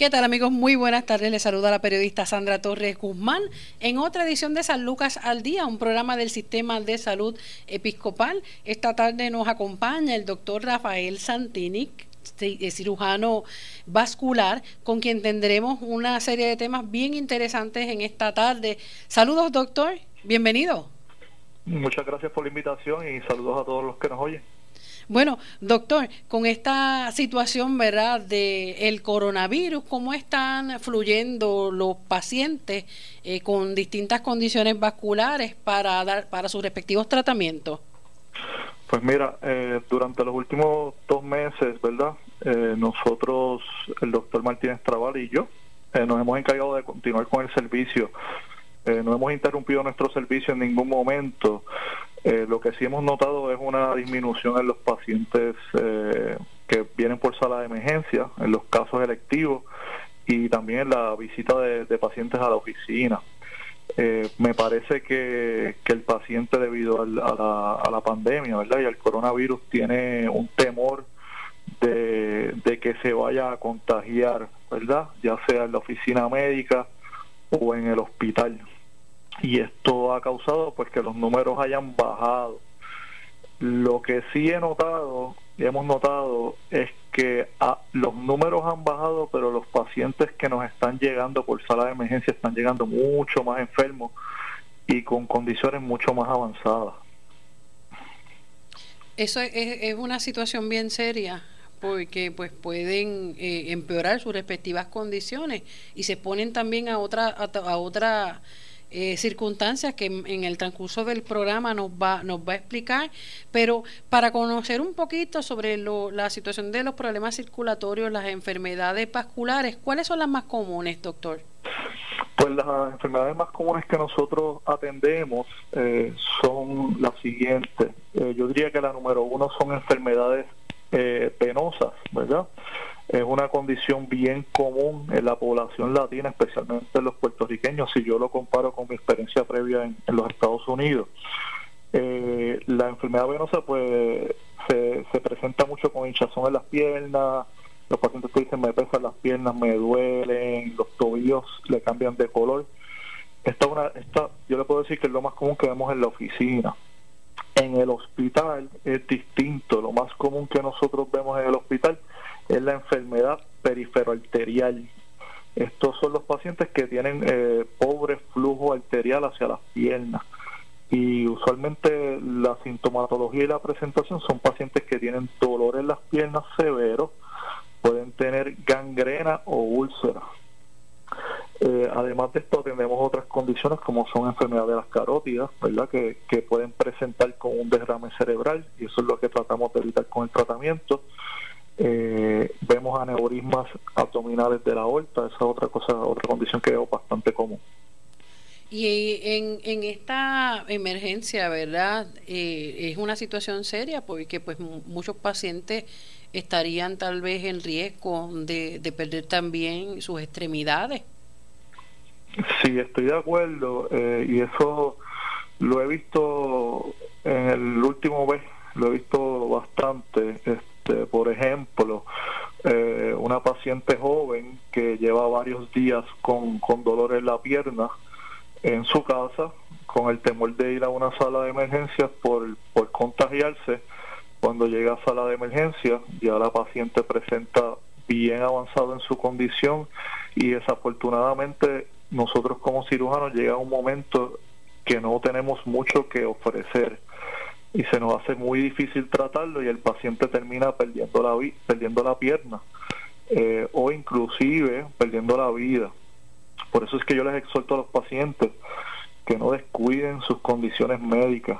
¿Qué tal amigos? Muy buenas tardes. Les saluda la periodista Sandra Torres Guzmán en otra edición de San Lucas al Día, un programa del Sistema de Salud Episcopal. Esta tarde nos acompaña el doctor Rafael Santini, eh, cirujano vascular, con quien tendremos una serie de temas bien interesantes en esta tarde. Saludos, doctor. Bienvenido. Muchas gracias por la invitación y saludos a todos los que nos oyen. Bueno, doctor, con esta situación, ¿verdad?, de el coronavirus, ¿cómo están fluyendo los pacientes eh, con distintas condiciones vasculares para dar para sus respectivos tratamientos? Pues mira, eh, durante los últimos dos meses, ¿verdad? Eh, nosotros, el doctor Martínez Trabal y yo, nos hemos encargado de continuar con el servicio. no hemos interrumpido nuestro servicio en ningún momento eh, lo que sí hemos notado es una disminución en los pacientes eh, que vienen por sala de emergencia, en los casos electivos y también en la visita de, pacientes a la oficina. Eh, me parece que, el paciente debido a, la, a, la, pandemia ¿verdad? y al coronavirus tiene un temor de, de que se vaya a contagiar, ¿verdad? ya sea en la oficina médica o en el hospital y esto ha causado pues que los números hayan bajado. Lo que sí he notado y hemos notado es que ah, los números han bajado, pero los pacientes que nos están llegando por sala de emergencia están llegando mucho más enfermos y con condiciones mucho más avanzadas. Eso es, una situación bien seria porque pues pueden eh, empeorar sus respectivas condiciones y se ponen también a otra a otra eh, circunstancias que en, el transcurso del programa nos va, nos va a explicar, pero para conocer un poquito sobre la situación de los problemas circulatorios, las enfermedades vasculares, ¿cuáles son las más comunes, doctor? Pues las enfermedades más comunes que nosotros atendemos eh, son las siguientes. Eh, yo diría que la número uno son enfermedades penosas, ¿verdad? Es una condición bien común en la población latina, especialmente en los puertorriqueños, si yo lo comparo con mi experiencia previa en, los Estados Unidos. Eh, la enfermedad venosa pues se, presenta mucho con hinchazón en las piernas, los pacientes que dicen me pesan las piernas, me duelen, los tobillos le cambian de color. Esta una, esta, yo le puedo decir que es lo más común que vemos en la oficina. En el hospital es distinto, lo más común que nosotros vemos en el hospital es la enfermedad periferoarterial. Estos son los pacientes que tienen eh, pobre flujo arterial hacia las piernas. Y usualmente la sintomatología y la presentación son pacientes que tienen dolor en las piernas severos, pueden tener gangrena o úlcera. Eh, además de esto, tenemos otras condiciones como son enfermedades de las carótidas, ¿verdad? Que, que pueden presentar con un derrame cerebral y eso es lo que tratamos de evitar con el tratamiento. Eh, vemos aneurismas abdominales de la aorta, esa es otra cosa, otra condición que veo bastante común. Y en, en esta emergencia, ¿verdad? Eh, es una situación seria porque pues muchos pacientes estarían tal vez en riesgo de, de perder también sus extremidades. Sí, estoy de acuerdo eh, y eso lo he visto en el último mes, lo he visto bastante. Este, por ejemplo, eh, una paciente joven que lleva varios días con, con dolor en la pierna en su casa, con el temor de ir a una sala de emergencias por, por contagiarse. Cuando llega a sala de emergencia, ya la paciente presenta bien avanzado en su condición y desafortunadamente nosotros como cirujanos llega un momento que no tenemos mucho que ofrecer y se nos hace muy difícil tratarlo y el paciente termina perdiendo la, perdiendo la pierna eh, o inclusive perdiendo la vida. Por eso es que yo les exhorto a los pacientes que no descuiden sus condiciones médicas,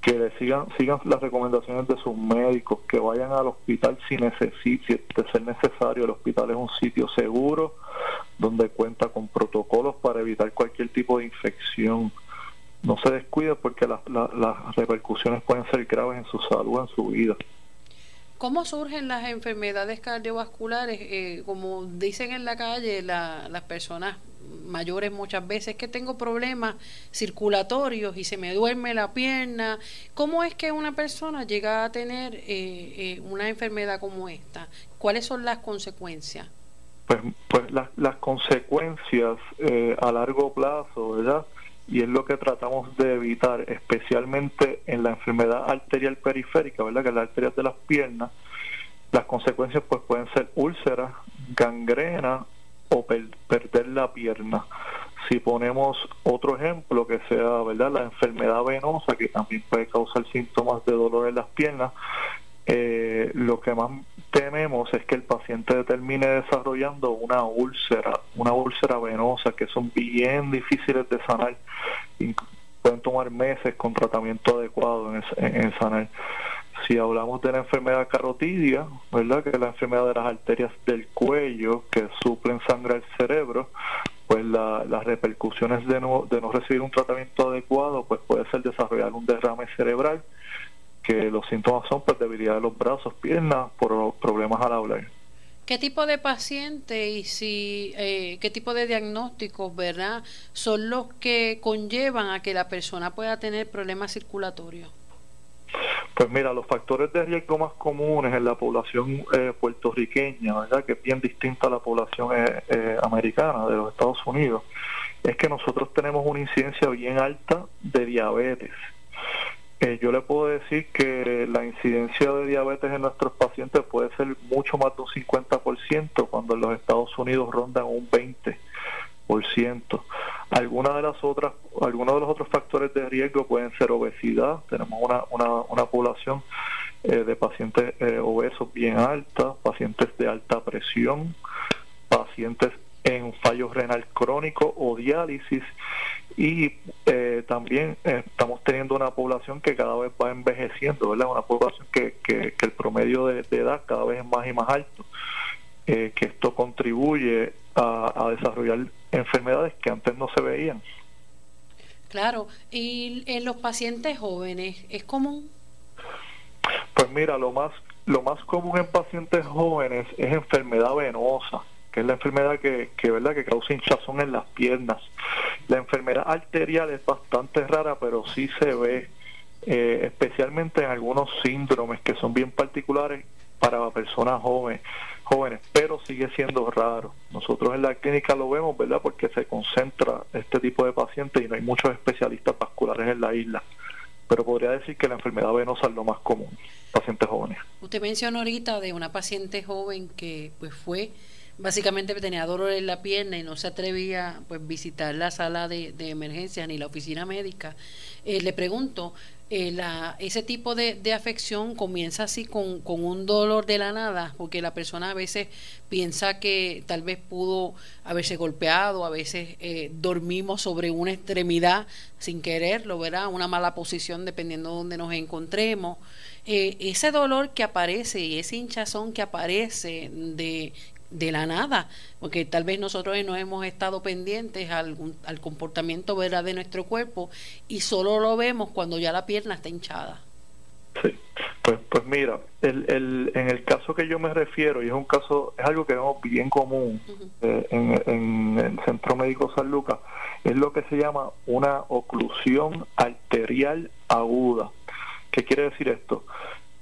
que le sigan, sigan las recomendaciones de sus médicos, que vayan al hospital si necesite, de ser necesario. El hospital es un sitio seguro donde cuenta con protocolos para evitar cualquier tipo de infección no se descuide porque las repercusiones pueden ser graves en su salud, en su vida. ¿Cómo surgen las enfermedades cardiovasculares? Eh, como dicen en la calle las personas mayores muchas veces que tengo problemas circulatorios y se me duerme la pierna. ¿Cómo es que una persona llega a tener eh, eh, una enfermedad como esta? ¿Cuáles son las consecuencias? pues, pues las consecuencias eh, a largo plazo, ¿verdad? Y es lo que tratamos de evitar, especialmente en la enfermedad arterial periférica, ¿verdad? Que es la arteria de las piernas. Las consecuencias pues pueden ser úlceras, gangrena o perder la pierna. Si ponemos otro ejemplo que sea, ¿verdad? La enfermedad venosa que también puede causar síntomas de dolor en las piernas, eh, lo que más tememos es que el paciente termine desarrollando una úlcera, una úlcera venosa que son bien difíciles de sanar y pueden tomar meses con tratamiento adecuado en, sanar. Si hablamos de la enfermedad carotidia, ¿verdad? que es la enfermedad de las arterias del cuello que suplen sangre al cerebro, pues las repercusiones de no, de no recibir un tratamiento adecuado pues puede ser desarrollar un derrame cerebral que los síntomas son pues, debilidad de los brazos, piernas, por problemas al hablar. ¿Qué tipo de paciente y si eh, qué tipo de diagnósticos, verdad, son los que conllevan a que la persona pueda tener problemas circulatorios? Pues mira, los factores de riesgo más comunes en la población eh, puertorriqueña, ¿verdad? que es bien distinta a la población eh, americana de los Estados Unidos, es que nosotros tenemos una incidencia bien alta de diabetes. Yo le puedo decir que la incidencia de diabetes en nuestros pacientes puede ser mucho más de un 50% cuando en los Estados Unidos rondan un 20%. Algunas de las otras, algunos de los otros factores de riesgo pueden ser obesidad. Tenemos una, una, una población eh, de pacientes eh, obesos bien alta, pacientes de alta presión, pacientes en fallo renal crónico o diálisis y eh, también eh, estamos teniendo una población que cada vez va envejeciendo, ¿verdad? Una población que, que, el promedio de, edad cada vez es más y más alto, eh, que esto contribuye a, desarrollar enfermedades que antes no se veían. Claro, ¿y en los pacientes jóvenes es común? Pues mira, lo más, lo más común en pacientes jóvenes es enfermedad venosa que es la enfermedad que, que, ¿verdad? que causa hinchazón en las piernas. La enfermedad arterial es bastante rara, pero sí se ve, eh, especialmente en algunos síndromes que son bien particulares para personas jóvenes, jóvenes, pero sigue siendo raro. Nosotros en la clínica lo vemos, ¿verdad? Porque se concentra este tipo de pacientes y no hay muchos especialistas vasculares en la isla. Pero podría decir que la enfermedad venosa es lo más común, pacientes jóvenes. Usted mencionó ahorita de una paciente joven que pues fue básicamente tenía dolor en la pierna y no se atrevía pues visitar la sala de, de emergencia ni la oficina médica. Eh, le pregunto, eh, la, ese tipo de, de, afección comienza así con, con, un dolor de la nada, porque la persona a veces piensa que tal vez pudo haberse golpeado, a veces eh, dormimos sobre una extremidad sin quererlo, ¿verdad? Una mala posición dependiendo de donde nos encontremos. ese dolor que aparece y ese hinchazón que aparece de de la nada, porque tal vez nosotros no hemos estado pendientes al, al comportamiento ¿verdad? de nuestro cuerpo y solo lo vemos cuando ya la pierna está hinchada. Sí, pues, pues mira, el, el, en el caso que yo me refiero, y es un caso, es algo que vemos bien común eh, en, en, el Centro Médico San Lucas, es lo que se llama una oclusión arterial aguda. ¿Qué quiere decir esto?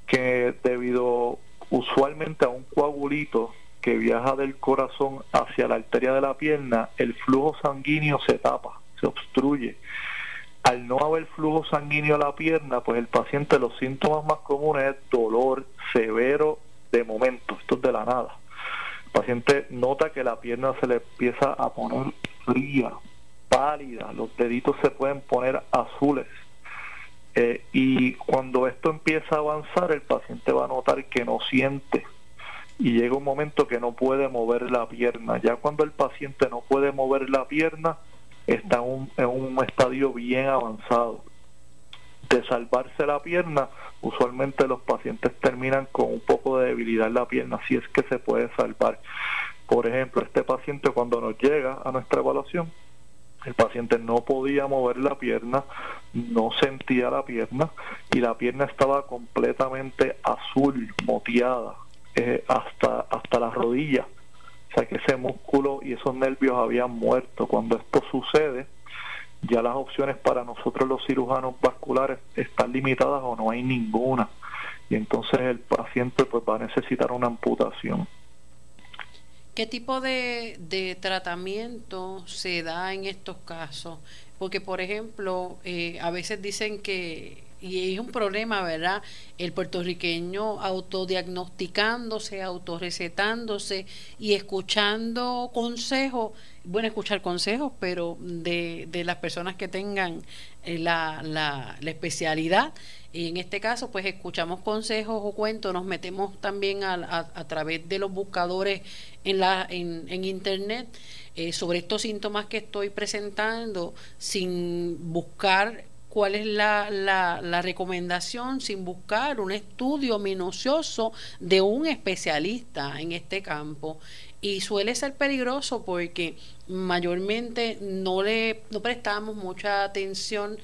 Que debido usualmente a un coagulito que viaja del corazón hacia la arteria de la pierna, el flujo sanguíneo se tapa, se obstruye. Al no haber flujo sanguíneo a la pierna, pues el paciente los síntomas más comunes es dolor severo de momento, esto es de la nada. El paciente nota que la pierna se le empieza a poner fría, pálida, los deditos se pueden poner azules. Eh, y cuando esto empieza a avanzar, el paciente va a notar que no siente y llega un momento que no puede mover la pierna. Ya cuando el paciente no puede mover la pierna, está en un, estadio bien avanzado. De salvarse la pierna, usualmente los pacientes terminan con un poco de debilidad en la pierna, si es que se puede salvar. Por ejemplo, este paciente cuando nos llega a nuestra evaluación, el paciente no podía mover la pierna, no sentía la pierna y la pierna estaba completamente azul, moteada, eh, hasta, hasta la rodilla. O sea que ese músculo y esos nervios habían muerto. Cuando esto sucede, ya las opciones para nosotros los cirujanos vasculares están limitadas o no hay ninguna. Y entonces el paciente pues va a necesitar una amputación. ¿Qué tipo de, de tratamiento se da en estos casos? Porque, por ejemplo, eh, a veces dicen que y es un problema, ¿verdad? El puertorriqueño autodiagnosticándose, autorrecetándose y escuchando consejos, bueno, escuchar consejos, pero de, de las personas que tengan eh, la, la, especialidad. Y en este caso, pues escuchamos consejos o cuentos, nos metemos también a, a, través de los buscadores en, la, en, en Internet eh, sobre estos síntomas que estoy presentando sin buscar cuál es la, la, recomendación sin buscar un estudio minucioso de un especialista en este campo. Y suele ser peligroso porque mayormente no le no prestamos mucha atención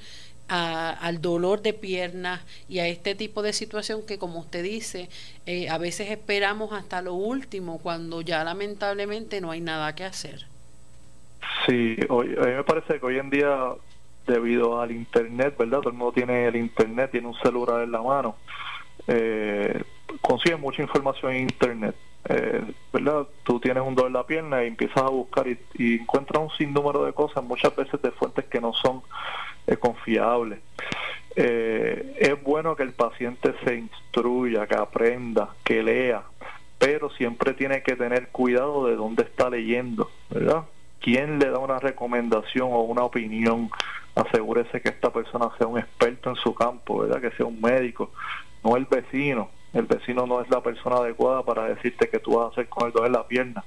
al dolor de piernas y a este tipo de situación que, como usted dice, eh, a veces esperamos hasta lo último cuando ya lamentablemente no hay nada que hacer. Sí, a mí me parece que hoy en día debido al internet, ¿verdad? Todo el mundo tiene el internet, tiene un celular en la mano. Eh, consigue mucha información en internet, eh, ¿verdad? Tú tienes un dolor en la pierna y empiezas a buscar y, encuentras un sinnúmero de cosas, muchas veces de fuentes que no son eh, confiables. Eh, es bueno que el paciente se instruya, que aprenda, que lea, pero siempre tiene que tener cuidado de dónde está leyendo, ¿verdad? ¿Quién le da una recomendación o una opinión asegúrese que esta persona sea un experto en su campo, ¿verdad? Que sea un médico, no el vecino. El vecino no es la persona adecuada para decirte que tú vas a hacer con el dolor en la pierna.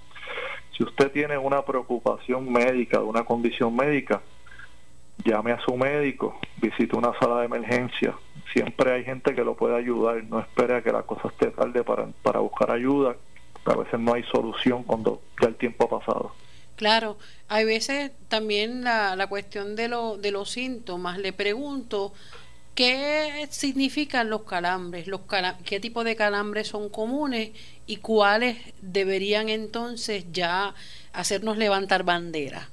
Si usted tiene una preocupación médica, una condición médica, llame a su médico, visite una sala de emergencia. Siempre hay gente que lo puede ayudar. No espere a que la cosa esté tarde para, para buscar ayuda. A veces no hay solución cuando ya el tiempo ha pasado. Claro, hay veces también la, la cuestión de, lo, de los síntomas. Le pregunto, ¿qué significan los calambres? Los ¿Qué tipo de calambres son comunes y cuáles deberían entonces ya hacernos levantar bandera?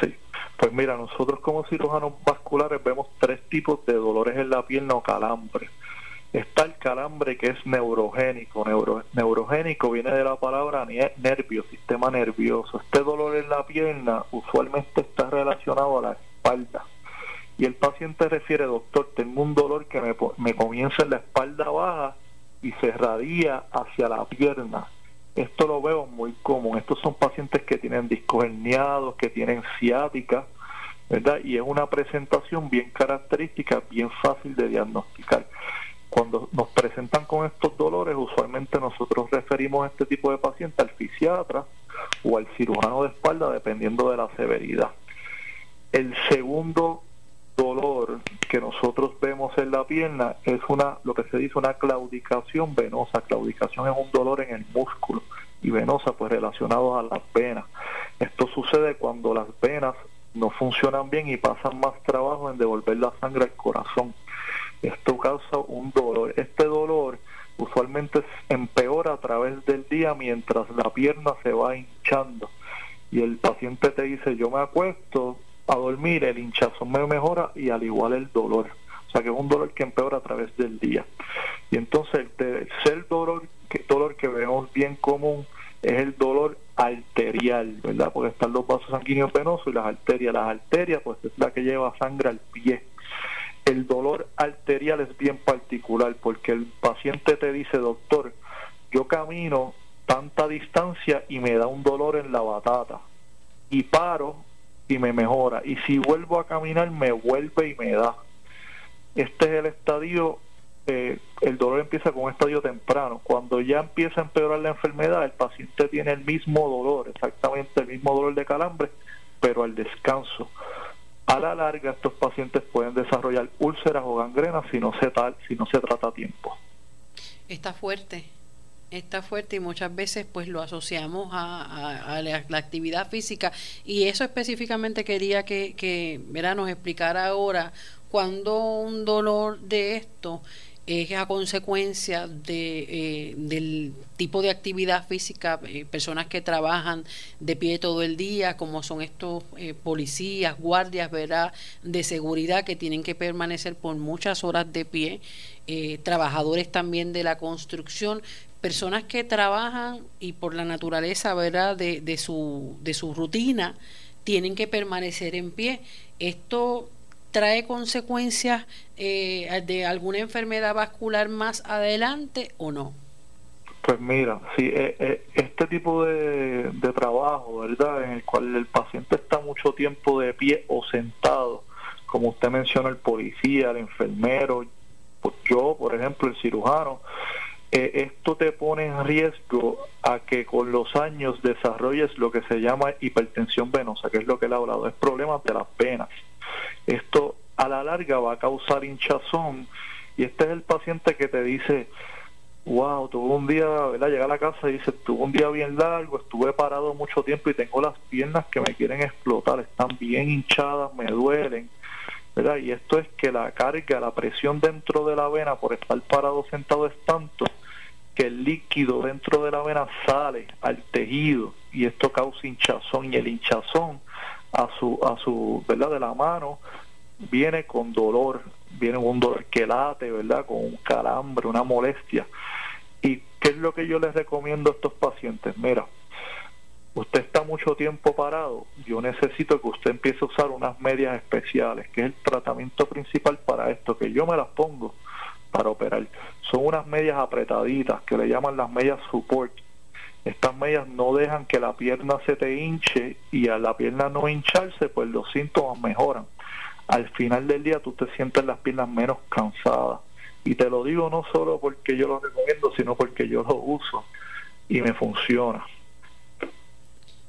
Sí, pues mira, nosotros como cirujanos vasculares vemos tres tipos de dolores en la pierna o calambres. Está el calambre que es neurogénico. neurogénico viene de la palabra nervio, sistema nervioso. Este dolor en la pierna usualmente está relacionado a la espalda. Y el paciente refiere, doctor, tengo un dolor que me, me comienza en la espalda baja y se radia hacia la pierna. Esto lo veo muy común. Estos son pacientes que tienen discos herniados, que tienen ciática, ¿verdad? Y es una presentación bien característica, bien fácil de diagnosticar cuando nos presentan con estos dolores, usualmente nosotros referimos a este tipo de paciente al fisiatra o al cirujano de espalda, dependiendo de la severidad. El segundo dolor que nosotros vemos en la pierna es una lo que se dice una claudicación venosa. Claudicación es un dolor en el músculo y venosa pues relacionado a las venas. Esto sucede cuando las venas no funcionan bien y pasan más trabajo en devolver la sangre al corazón esto causa un dolor. Este dolor usualmente empeora a través del día mientras la pierna se va hinchando y el paciente te dice yo me acuesto a dormir, el hinchazón me mejora y al igual el dolor. O sea que es un dolor que empeora a través del día. Y entonces el tercer dolor que, dolor que vemos bien común es el dolor arterial, ¿verdad? Porque están los vasos sanguíneos venosos y las arterias. Las arterias pues es la que lleva sangre al pie el dolor arterial es bien particular porque el paciente te dice, doctor, yo camino tanta distancia y me da un dolor en la batata y paro y me mejora y si vuelvo a caminar me vuelve y me da. Este es el estadio, eh, el dolor empieza con un estadio temprano. Cuando ya empieza a empeorar la enfermedad, el paciente tiene el mismo dolor, exactamente el mismo dolor de calambre, pero al descanso. A la larga, estos pacientes pueden desarrollar úlceras o gangrenas si no se, tal, si no se trata a tiempo. Está fuerte, está fuerte y muchas veces pues lo asociamos a, la, actividad física y eso específicamente quería que, que nos explicara ahora cuando un dolor de esto es a consecuencia de, eh, del tipo de actividad física, eh, personas que trabajan de pie todo el día, como son estos eh, policías, guardias, ¿verdad? De seguridad que tienen que permanecer por muchas horas de pie, trabajadores también de la construcción, personas que trabajan y por la naturaleza, ¿verdad?, de, de, su, de su rutina, tienen que permanecer en pie. Esto trae consecuencias eh, de alguna enfermedad vascular más adelante o no? Pues mira, sí, eh, eh, este tipo de, trabajo, ¿verdad? En el cual el paciente está mucho tiempo de pie o sentado, como usted menciona, el policía, el enfermero, pues yo, por ejemplo, el cirujano, esto te pone en riesgo a que con los años desarrolles lo que se llama hipertensión venosa, que es lo que él ha hablado, es problemas de las venas. Esto a la larga va a causar hinchazón y este es el paciente que te dice, wow, tuve un día, ¿verdad? Llega a la casa y dice, tuve un día bien largo, estuve parado mucho tiempo y tengo las piernas que me quieren explotar, están bien hinchadas, me duelen, ¿verdad? Y esto es que la carga, la presión dentro de la vena por estar parado sentado es tanto que el líquido dentro de la vena sale al tejido y esto causa hinchazón y el hinchazón a su, a su, ¿verdad? De la mano, viene con dolor, viene un dolor que late, ¿verdad? Con un calambre, una molestia. ¿Y qué es lo que yo les recomiendo a estos pacientes? Mira, usted está mucho tiempo parado, yo necesito que usted empiece a usar unas medias especiales, que es el tratamiento principal para esto, que yo me las pongo para operar. Son unas medias apretaditas que le llaman las medias support estas medias no dejan que la pierna se te hinche y a la pierna no hincharse, pues los síntomas mejoran. Al final del día tú te sientes las piernas menos cansadas. Y te lo digo no solo porque yo lo recomiendo, sino porque yo lo uso y me funciona.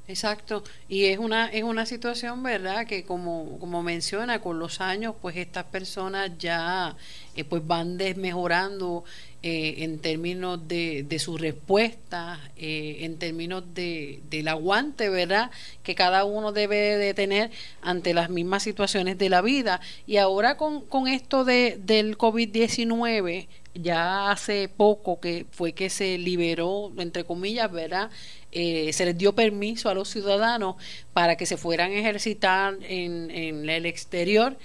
Exacto, y es una es una situación, ¿verdad? Que como como menciona con los años, pues estas personas ya eh, pues van desmejorando eh, en términos de, de su respuesta, eh, en términos de, del aguante, ¿verdad? Que cada uno debe de tener ante las mismas situaciones de la vida. Y ahora con, con esto de, del COVID-19, ya hace poco que fue que se liberó, entre comillas, ¿verdad? Eh, se les dio permiso a los ciudadanos para que se fueran a ejercitar en, en el exterior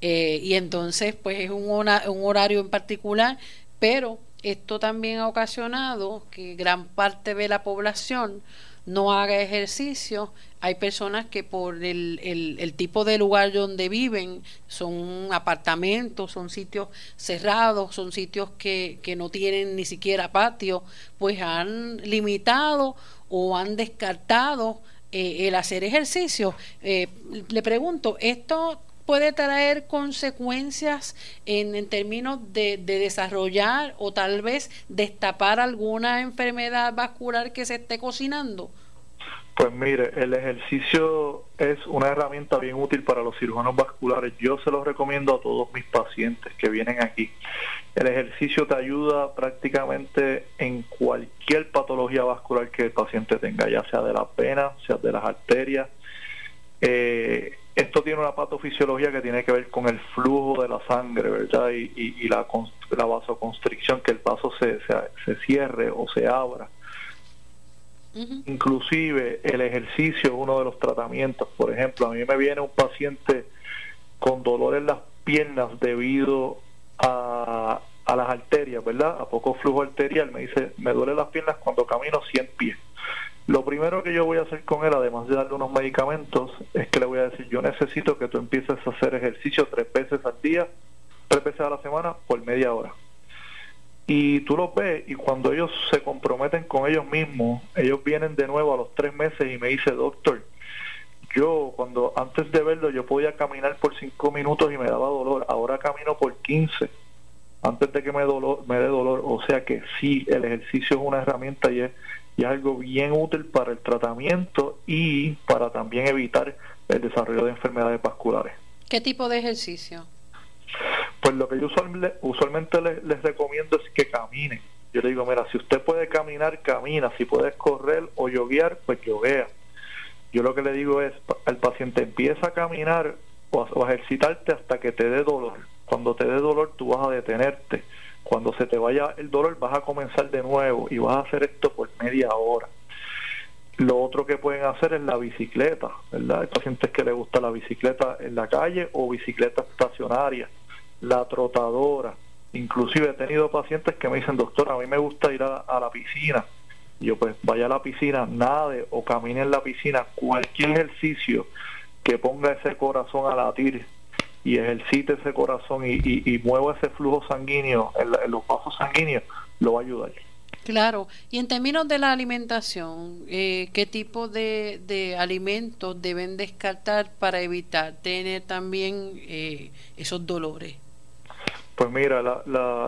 eh, y entonces pues es un, un horario en particular, pero esto también ha ocasionado que gran parte de la población no haga ejercicio. Hay personas que por el, el, tipo de lugar donde viven son apartamentos, son sitios cerrados, son sitios que, que no tienen ni siquiera patio, pues han limitado o han descartado eh, el hacer ejercicio. Eh, le pregunto, ¿esto puede traer consecuencias en, términos de, de, desarrollar o tal vez destapar alguna enfermedad vascular que se esté cocinando? Pues mire, el ejercicio es una herramienta bien útil para los cirujanos vasculares. Yo se lo recomiendo a todos mis pacientes que vienen aquí. El ejercicio te ayuda prácticamente en cualquier patología vascular que el paciente tenga, ya sea de la pena, sea de las arterias. Eh, esto tiene una patofisiología que tiene que ver con el flujo de la sangre, ¿verdad? Y, y, la, la, vasoconstricción, que el vaso se, se cierre o se abra Inclusive el ejercicio es uno de los tratamientos. Por ejemplo, a mí me viene un paciente con dolor en las piernas debido a, a las arterias, ¿verdad? A poco flujo arterial. Me dice, me duele las piernas cuando camino 100 pies. Lo primero que yo voy a hacer con él, además de darle unos medicamentos, es que le voy a decir, yo necesito que tú empieces a hacer ejercicio tres veces al día, tres veces a la semana, por media hora y tú los ves y cuando ellos se comprometen con ellos mismos, ellos vienen de nuevo a los tres meses y me dice, doctor, yo cuando antes de verlo yo podía caminar por cinco minutos y me daba dolor, ahora camino por quince antes de que me, dolor, me dé dolor. O sea que sí, el ejercicio es una herramienta y es, y es algo bien útil para el tratamiento y para también evitar el desarrollo de enfermedades vasculares. ¿Qué tipo de ejercicio? Pues lo que yo usualmente les, recomiendo es que caminen. Yo le digo, mira, si usted puede caminar, camina. Si puedes correr o yoguear, pues yoguea. Yo lo que le digo es, al paciente empieza a caminar o a, ejercitarte hasta que te dé dolor. Cuando te dé dolor, tú vas a detenerte. Cuando se te vaya el dolor, vas a comenzar de nuevo y vas a hacer esto por media hora. Lo otro que pueden hacer es la bicicleta, ¿verdad? Hay pacientes que les gusta la bicicleta en la calle o bicicleta estacionaria la trotadora. Inclusive he tenido pacientes que me dicen, doctor, a mí me gusta ir a, la piscina. Y yo pues vaya a la piscina, nade o camine en la piscina, cualquier ejercicio que ponga ese corazón a latir y ejercite ese corazón y, y, mueva ese flujo sanguíneo en, los vasos sanguíneos, lo va a ayudar. Claro, y en términos de la alimentación, eh, ¿qué tipo de, de, alimentos deben descartar para evitar tener también eh, esos dolores? Pues mira, la,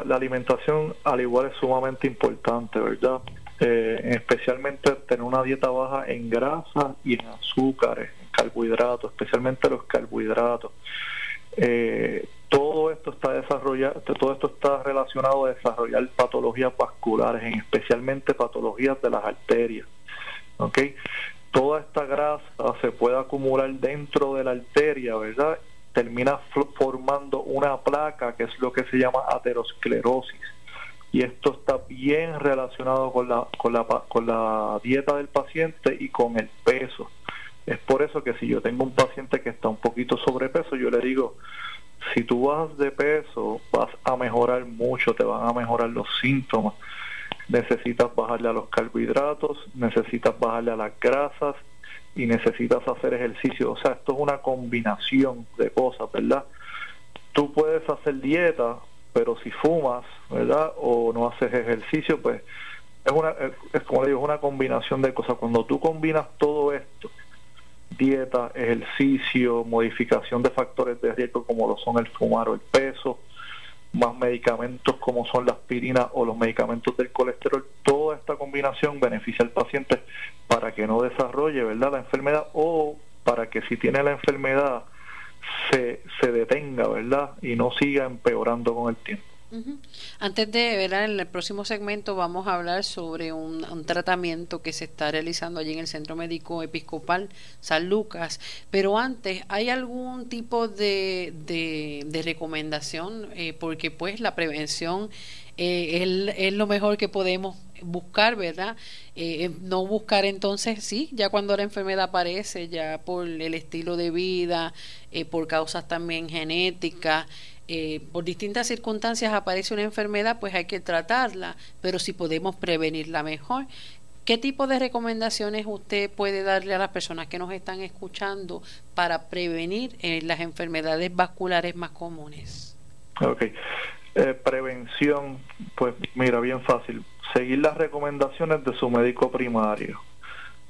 la, alimentación al igual es sumamente importante, ¿verdad? Eh, especialmente tener una dieta baja en grasa y en azúcares, carbohidratos, especialmente los carbohidratos. Eh, todo esto está desarrollado, todo esto está relacionado a desarrollar patologías vasculares, en especialmente patologías de las arterias. ¿ok? Toda esta grasa se puede acumular dentro de la arteria, ¿verdad? Termina formando una placa que es lo que se llama aterosclerosis. Y esto está bien relacionado con la, con la, con la dieta del paciente y con el peso. Es por eso que si yo tengo un paciente que está un poquito sobrepeso, yo le digo, si tú vas de peso, vas a mejorar mucho, te van a mejorar los síntomas. Necesitas bajarle a los carbohidratos, necesitas bajarle a las grasas, y necesitas hacer ejercicio. O sea, esto es una combinación de cosas, ¿verdad? Tú puedes hacer dieta, pero si fumas, ¿verdad? O no haces ejercicio, pues es una, es como digo, es una combinación de cosas. Cuando tú combinas todo esto, dieta, ejercicio, modificación de factores de riesgo como lo son el fumar o el peso, más medicamentos como son la aspirina o los medicamentos del colesterol, toda esta combinación beneficia al paciente para que no desarrolle ¿verdad? la enfermedad o para que si tiene la enfermedad se, se detenga ¿verdad? y no siga empeorando con el tiempo. Antes de ver en el próximo segmento vamos a hablar sobre un, tratamiento que se está realizando allí en el Centro Médico Episcopal San Lucas, pero antes, ¿hay algún tipo de, de, recomendación? Eh, porque pues la prevención eh, es, lo mejor que podemos buscar, ¿verdad? Eh, no buscar entonces, sí, ya cuando la enfermedad aparece, ya por el estilo de vida, por causas también genéticas, eh, por distintas circunstancias aparece una enfermedad, pues hay que tratarla, pero si podemos prevenirla mejor. ¿Qué tipo de recomendaciones usted puede darle a las personas que nos están escuchando para prevenir eh, las enfermedades vasculares más comunes? Ok. Eh, prevención, pues mira, bien fácil. Seguir las recomendaciones de su médico primario.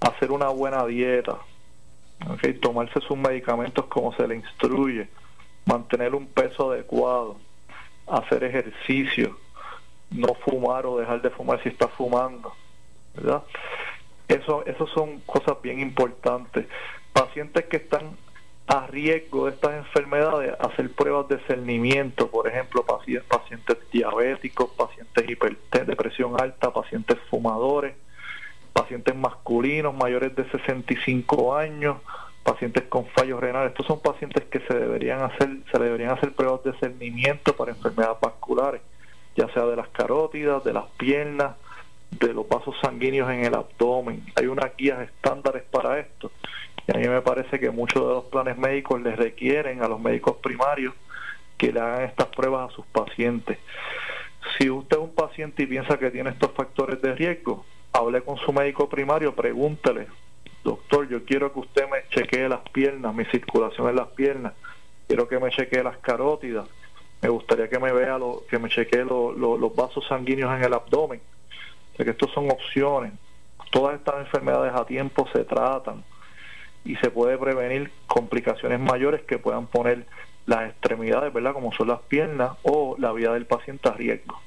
Hacer una buena dieta. Okay, tomarse sus medicamentos como se le instruye mantener un peso adecuado, hacer ejercicio, no fumar o dejar de fumar si está fumando, ¿verdad? Eso, eso son cosas bien importantes. Pacientes que están a riesgo de estas enfermedades, hacer pruebas de cernimiento, por ejemplo, pacientes diabéticos, pacientes de depresión alta, pacientes fumadores, pacientes masculinos mayores de 65 años, pacientes con fallos renales. Estos son pacientes que se deberían hacer, se deberían hacer pruebas de cernimiento para enfermedades vasculares, ya sea de las carótidas, de las piernas, de los vasos sanguíneos en el abdomen. Hay unas guías estándares para esto. Y a mí me parece que muchos de los planes médicos les requieren a los médicos primarios que le hagan estas pruebas a sus pacientes. Si usted es un paciente y piensa que tiene estos factores de riesgo, hable con su médico primario, pregúntele doctor, yo quiero que usted me chequee las piernas, mi circulación en las piernas, quiero que me chequee las carótidas, me gustaría que me vea, lo, que me chequee los vasos sanguíneos en el abdomen. O que estos son opciones. Todas estas enfermedades a tiempo se tratan y se puede prevenir complicaciones mayores que puedan poner las extremidades, ¿verdad? Como son las piernas o la vida del paciente a riesgo.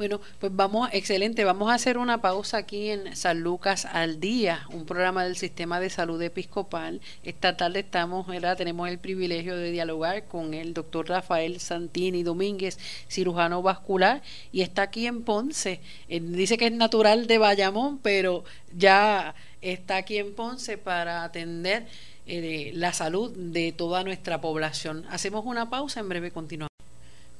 Bueno, pues vamos, excelente, vamos a hacer una pausa aquí en San Lucas al día, un programa del Sistema de Salud Episcopal. Esta tarde estamos, ¿verdad? tenemos el privilegio de dialogar con el doctor Rafael Santini Domínguez, cirujano vascular, y está aquí en Ponce. dice que es natural de Bayamón, pero ya está aquí en Ponce para atender eh, la salud de toda nuestra población. Hacemos una pausa, en breve continuamos.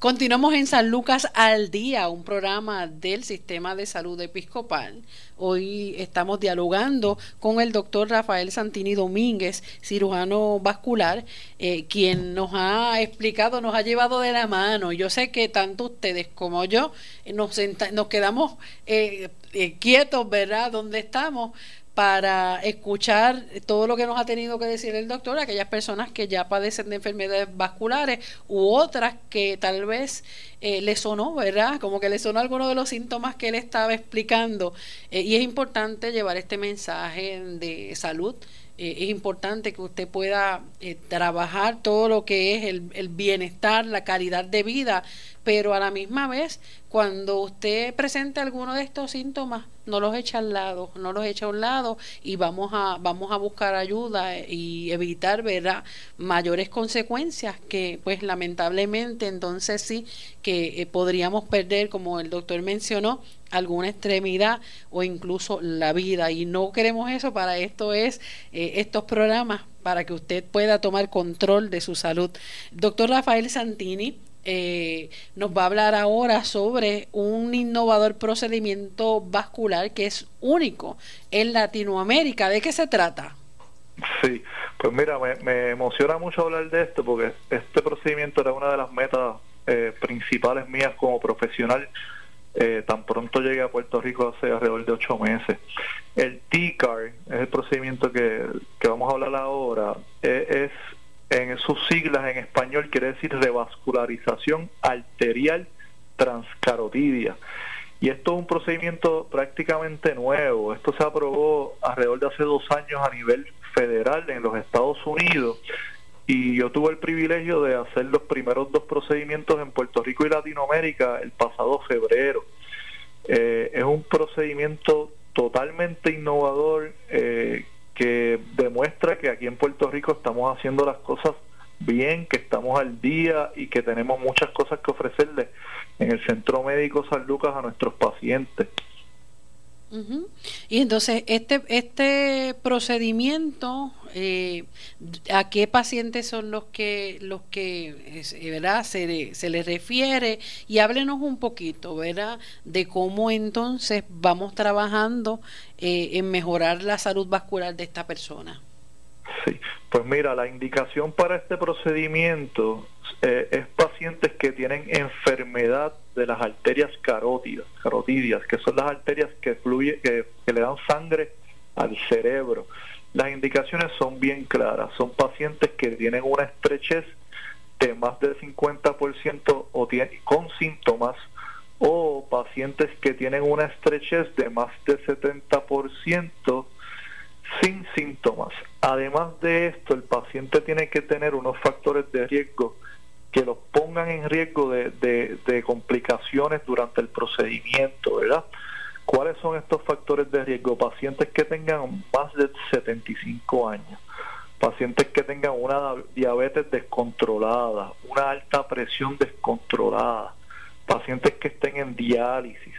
Continuamos en San Lucas al Día, un programa del Sistema de Salud Episcopal. Hoy estamos dialogando con el doctor Rafael Santini Domínguez, cirujano vascular, eh, quien nos ha explicado, nos ha llevado de la mano. Yo sé que tanto ustedes como yo nos, nos quedamos eh, eh, quietos, ¿verdad?, donde estamos para escuchar todo lo que nos ha tenido que decir el doctor, aquellas personas que ya padecen de enfermedades vasculares u otras que tal vez eh, le sonó, ¿verdad? Como que le sonó alguno de los síntomas que él estaba explicando. Eh, y es importante llevar este mensaje de salud. Eh, es importante que usted pueda trabajar todo lo que es el, el bienestar, la calidad de vida, pero a la misma vez, cuando usted presente alguno de estos síntomas, no los echa al lado, no los echa a un lado y vamos a, vamos a buscar ayuda y evitar, ¿verdad?, mayores consecuencias que, pues, lamentablemente, entonces sí, que eh, podríamos perder, como el doctor mencionó, alguna extremidad o incluso la vida. Y no queremos eso, para esto es eh, estos programas, para que usted pueda tomar control de su salud. Doctor Rafael Santini eh, nos va a hablar ahora sobre un innovador procedimiento vascular que es único en Latinoamérica. ¿De qué se trata? Sí, pues mira, me, emociona mucho hablar de esto porque este procedimiento era una de las metas eh, principales mías como profesional. Eh, tan pronto llegué a Puerto Rico hace alrededor de ocho meses. El TCAR es el procedimiento que, que vamos a hablar ahora. es en sus siglas en español quiere decir revascularización arterial transcarotidia. Y esto es un procedimiento prácticamente nuevo. Esto se aprobó alrededor de hace dos años a nivel federal en los Estados Unidos. Y yo tuve el privilegio de hacer los primeros dos procedimientos en Puerto Rico y Latinoamérica el pasado febrero. Eh, es un procedimiento totalmente innovador eh, que demuestra que aquí en Puerto Rico estamos haciendo las cosas bien, que estamos al día y que tenemos muchas cosas que ofrecerle en el Centro Médico San Lucas a nuestros pacientes. Y entonces, este, este procedimiento, eh, ¿a qué pacientes son los que, los que ¿verdad? Se, se les refiere? Y háblenos un poquito, ¿verdad? De cómo entonces vamos trabajando eh, en mejorar la salud vascular de esta persona. Sí, pues mira, la indicación para este procedimiento eh, es pacientes que tienen enfermedad de las arterias carótidas, carotidias, que son las arterias que, fluye, que, le dan sangre al cerebro. Las indicaciones son bien claras, son pacientes que tienen una estrechez de más del 50% o tiene, con síntomas o pacientes que tienen una estrechez de más del 70% sin síntomas. Además de esto, el paciente tiene que tener unos factores de riesgo que los pongan en riesgo de, complicaciones durante el procedimiento, ¿verdad? ¿Cuáles son estos factores de riesgo? Pacientes que tengan más de 75 años, pacientes que tengan una diabetes descontrolada, una alta presión descontrolada, pacientes que estén en diálisis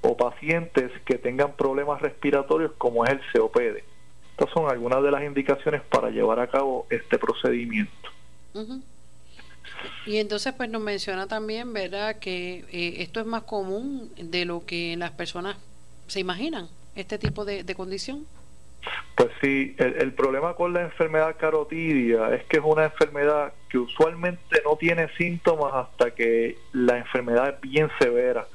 o pacientes que tengan problemas respiratorios como es el COPD. Estas son algunas de las indicaciones para llevar a cabo este procedimiento. Y entonces pues nos menciona también, ¿verdad?, que eh, esto es más común de lo que las personas se imaginan, este tipo de, condición. Pues sí, el, problema con la enfermedad carotidia es que es una enfermedad que usualmente no tiene síntomas hasta que la enfermedad es bien severa.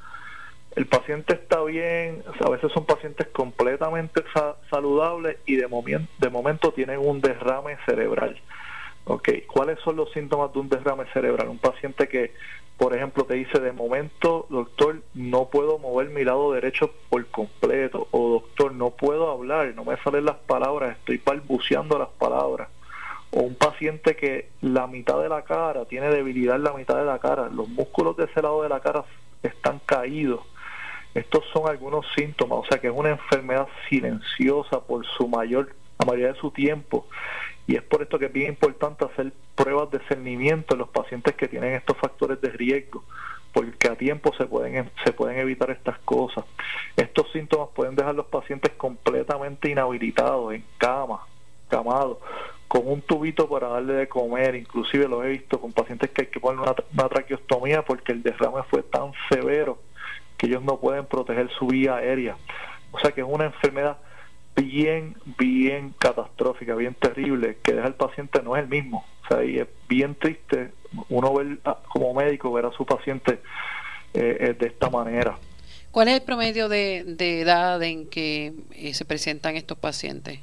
El paciente está bien, a veces son pacientes completamente saludables y de, de momento tienen un derrame cerebral. Ok, ¿cuáles son los síntomas de un derrame cerebral? Un paciente que, por ejemplo, te dice, de momento, doctor, no puedo mover mi lado derecho por completo, o doctor, no puedo hablar, no me salen las palabras, estoy balbuceando las palabras. O un paciente que la mitad de la cara, tiene debilidad en la mitad de la cara, los músculos de ese lado de la cara están caídos. Estos son algunos síntomas, o sea que es una enfermedad silenciosa por su mayor, la mayoría de su tiempo y es por esto que es bien importante hacer pruebas de cernimiento en los pacientes que tienen estos factores de riesgo, porque a tiempo se pueden, se pueden evitar estas cosas. Estos síntomas pueden dejar a los pacientes completamente inhabilitados, en cama, camados, con un tubito para darle de comer, inclusive lo he visto con pacientes que hay que poner una, una traqueostomía porque el derrame fue tan severo que ellos no pueden proteger su vía aérea. O sea que es una enfermedad bien, bien catastrófica, bien terrible, que deja al paciente no es el mismo. O sea, y es bien triste uno ver como médico ver a su paciente eh, eh, de esta manera. ¿Cuál es el promedio de, edad en que eh, se presentan estos pacientes?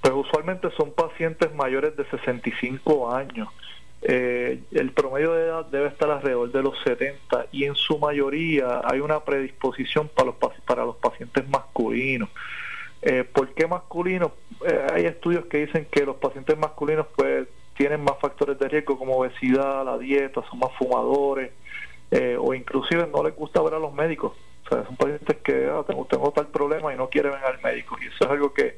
Pues usualmente son pacientes mayores de 65 años. Eh, el promedio de edad debe estar alrededor de los 70 y en su mayoría hay una predisposición para los, para los pacientes masculinos. Eh, ¿Por qué masculinos? Eh, hay estudios que dicen que los pacientes masculinos pues tienen más factores de riesgo como obesidad, la dieta, son más fumadores eh, o inclusive no les gusta ver a los médicos. O sea, son pacientes que ah, tengo, tengo tal problema y no quieren ver al médico y eso es algo que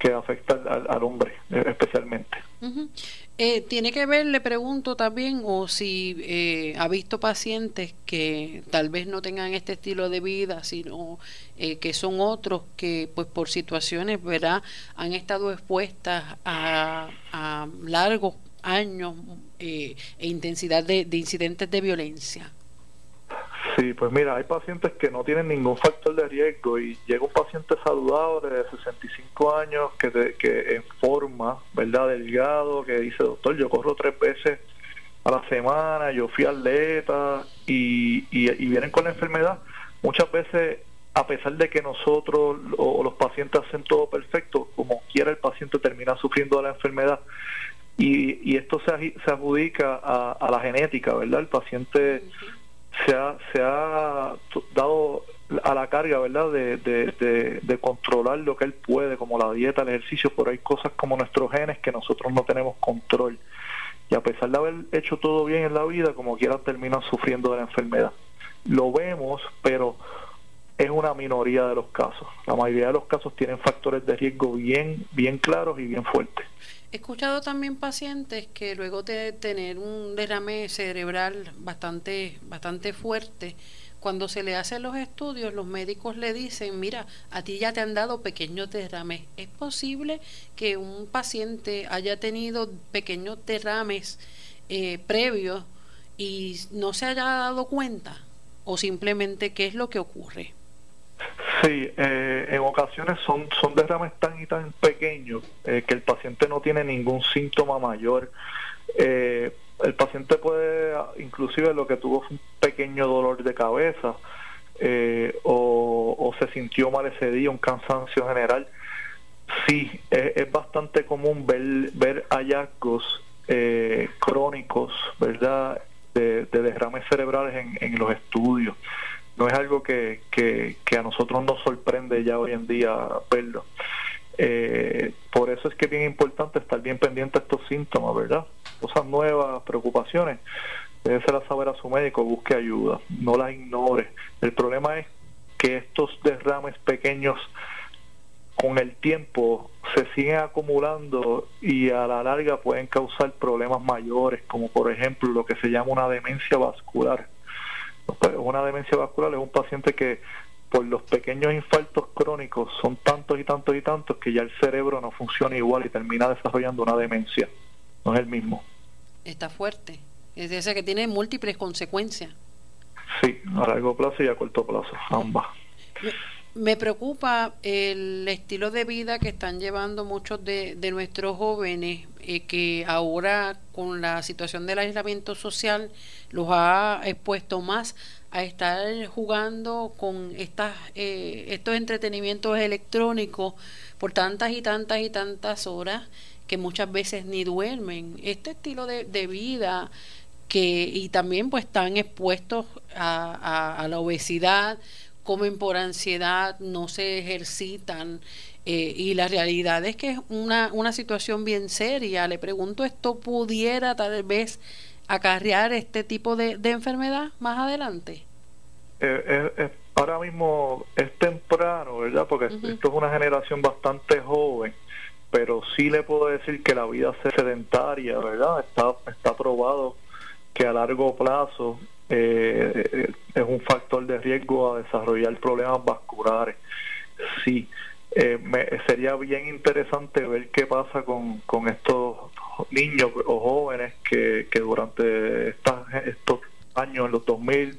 que afecta al, hombre eh, especialmente. Eh, ¿Tiene que ver, le pregunto también, o si eh, ha visto pacientes que tal vez no tengan este estilo de vida, sino que son otros que, pues por situaciones, ¿verdad?, han estado expuestas a, a largos años e intensidad de incidentes de violencia? Sí, pues mira, hay pacientes que no tienen ningún factor de riesgo y llega un paciente saludable de 65 años que, que en forma, ¿verdad? Delgado, que dice, doctor, yo corro tres veces a la semana, yo fui atleta y, y, y vienen con la enfermedad. Muchas veces, a pesar de que nosotros o los pacientes hacen todo perfecto, como quiera el paciente termina sufriendo de la enfermedad. Y, y esto se, se adjudica a, a la genética, ¿verdad? El paciente se ha, se ha dado a la carga, ¿verdad?, de, de, controlar lo que él puede, como la dieta, el ejercicio, pero hay cosas como nuestros genes que nosotros no tenemos control. Y a pesar de haber hecho todo bien en la vida, como quiera terminan sufriendo de la enfermedad. Lo vemos, pero es una minoría de los casos. La mayoría de los casos tienen factores de riesgo bien, bien claros y bien fuertes. He escuchado también pacientes que luego de tener un derrame cerebral bastante, bastante fuerte, cuando se le hacen los estudios, los médicos le dicen, mira, a ti ya te han dado pequeños derrames. ¿Es posible que un paciente haya tenido pequeños derrames eh, previos y no se haya dado cuenta? ¿O simplemente qué es lo que ocurre? Sí, eh, en ocasiones son, son derrames tan y tan pequeños eh, que el paciente no tiene ningún síntoma mayor. Eh, el paciente puede, inclusive lo que tuvo fue un pequeño dolor de cabeza o, se sintió mal ese día, un cansancio general. Sí, es, bastante común ver, ver hallazgos crónicos, ¿verdad?, de, derrames cerebrales en los estudios no es algo que, que, a nosotros nos sorprende ya hoy en día verlo. Eh, por eso es que es bien importante estar bien pendiente de estos síntomas, ¿verdad? Cosas nuevas, preocupaciones. Debe a saber a su médico, busque ayuda, no las ignore. El problema es que estos derrames pequeños con el tiempo se siguen acumulando y a la larga pueden causar problemas mayores, como por ejemplo lo que se llama una demencia vascular una demencia vascular es un paciente que por los pequeños infartos crónicos son tantos y tantos y tantos que ya el cerebro no funciona igual y termina desarrollando una demencia. No es el mismo. Está fuerte. Es decir, que tiene múltiples consecuencias. Sí, a largo plazo y a corto plazo, ambas. Me preocupa el estilo de vida que están llevando muchos de, nuestros jóvenes, eh, que ahora con la situación del aislamiento social los ha expuesto más a estar jugando con estas, eh, estos entretenimientos electrónicos por tantas y tantas y tantas horas que muchas veces ni duermen. Este estilo de, vida que y también pues están expuestos a, la obesidad, comen por ansiedad, no se ejercitan. Eh, y la realidad es que es una, una situación bien seria. Le pregunto, ¿esto pudiera tal vez acarrear este tipo de, enfermedad más adelante? Eh, eh, eh, ahora mismo es temprano, ¿verdad? Porque esto es una generación bastante joven, pero sí le puedo decir que la vida sedentaria, ¿verdad? Está, está probado que a largo plazo es un factor de riesgo a desarrollar problemas vasculares. Sí, me, sería bien interesante ver qué pasa con, con estos niños o jóvenes que, que durante estas, estos años, en los 2000,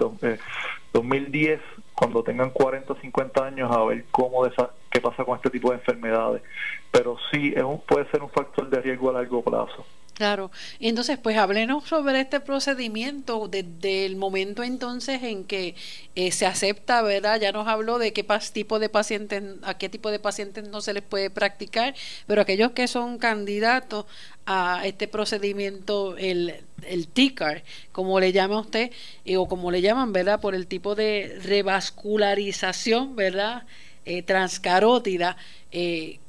2010, eh, cuando tengan 40 o 50 años, a ver cómo qué pasa con este tipo de enfermedades. Pero sí, es un, puede ser un factor de riesgo a largo plazo. Claro, entonces pues háblenos sobre este procedimiento desde el momento entonces en que eh, se acepta, ¿verdad? Ya nos habló de qué tipo de pacientes, a qué tipo de pacientes no se les puede practicar, pero aquellos que son candidatos a este procedimiento, el, el TICAR, como le llama usted, eh, o como le llaman, ¿verdad? Por el tipo de revascularización, ¿verdad? Eh, transcarótida.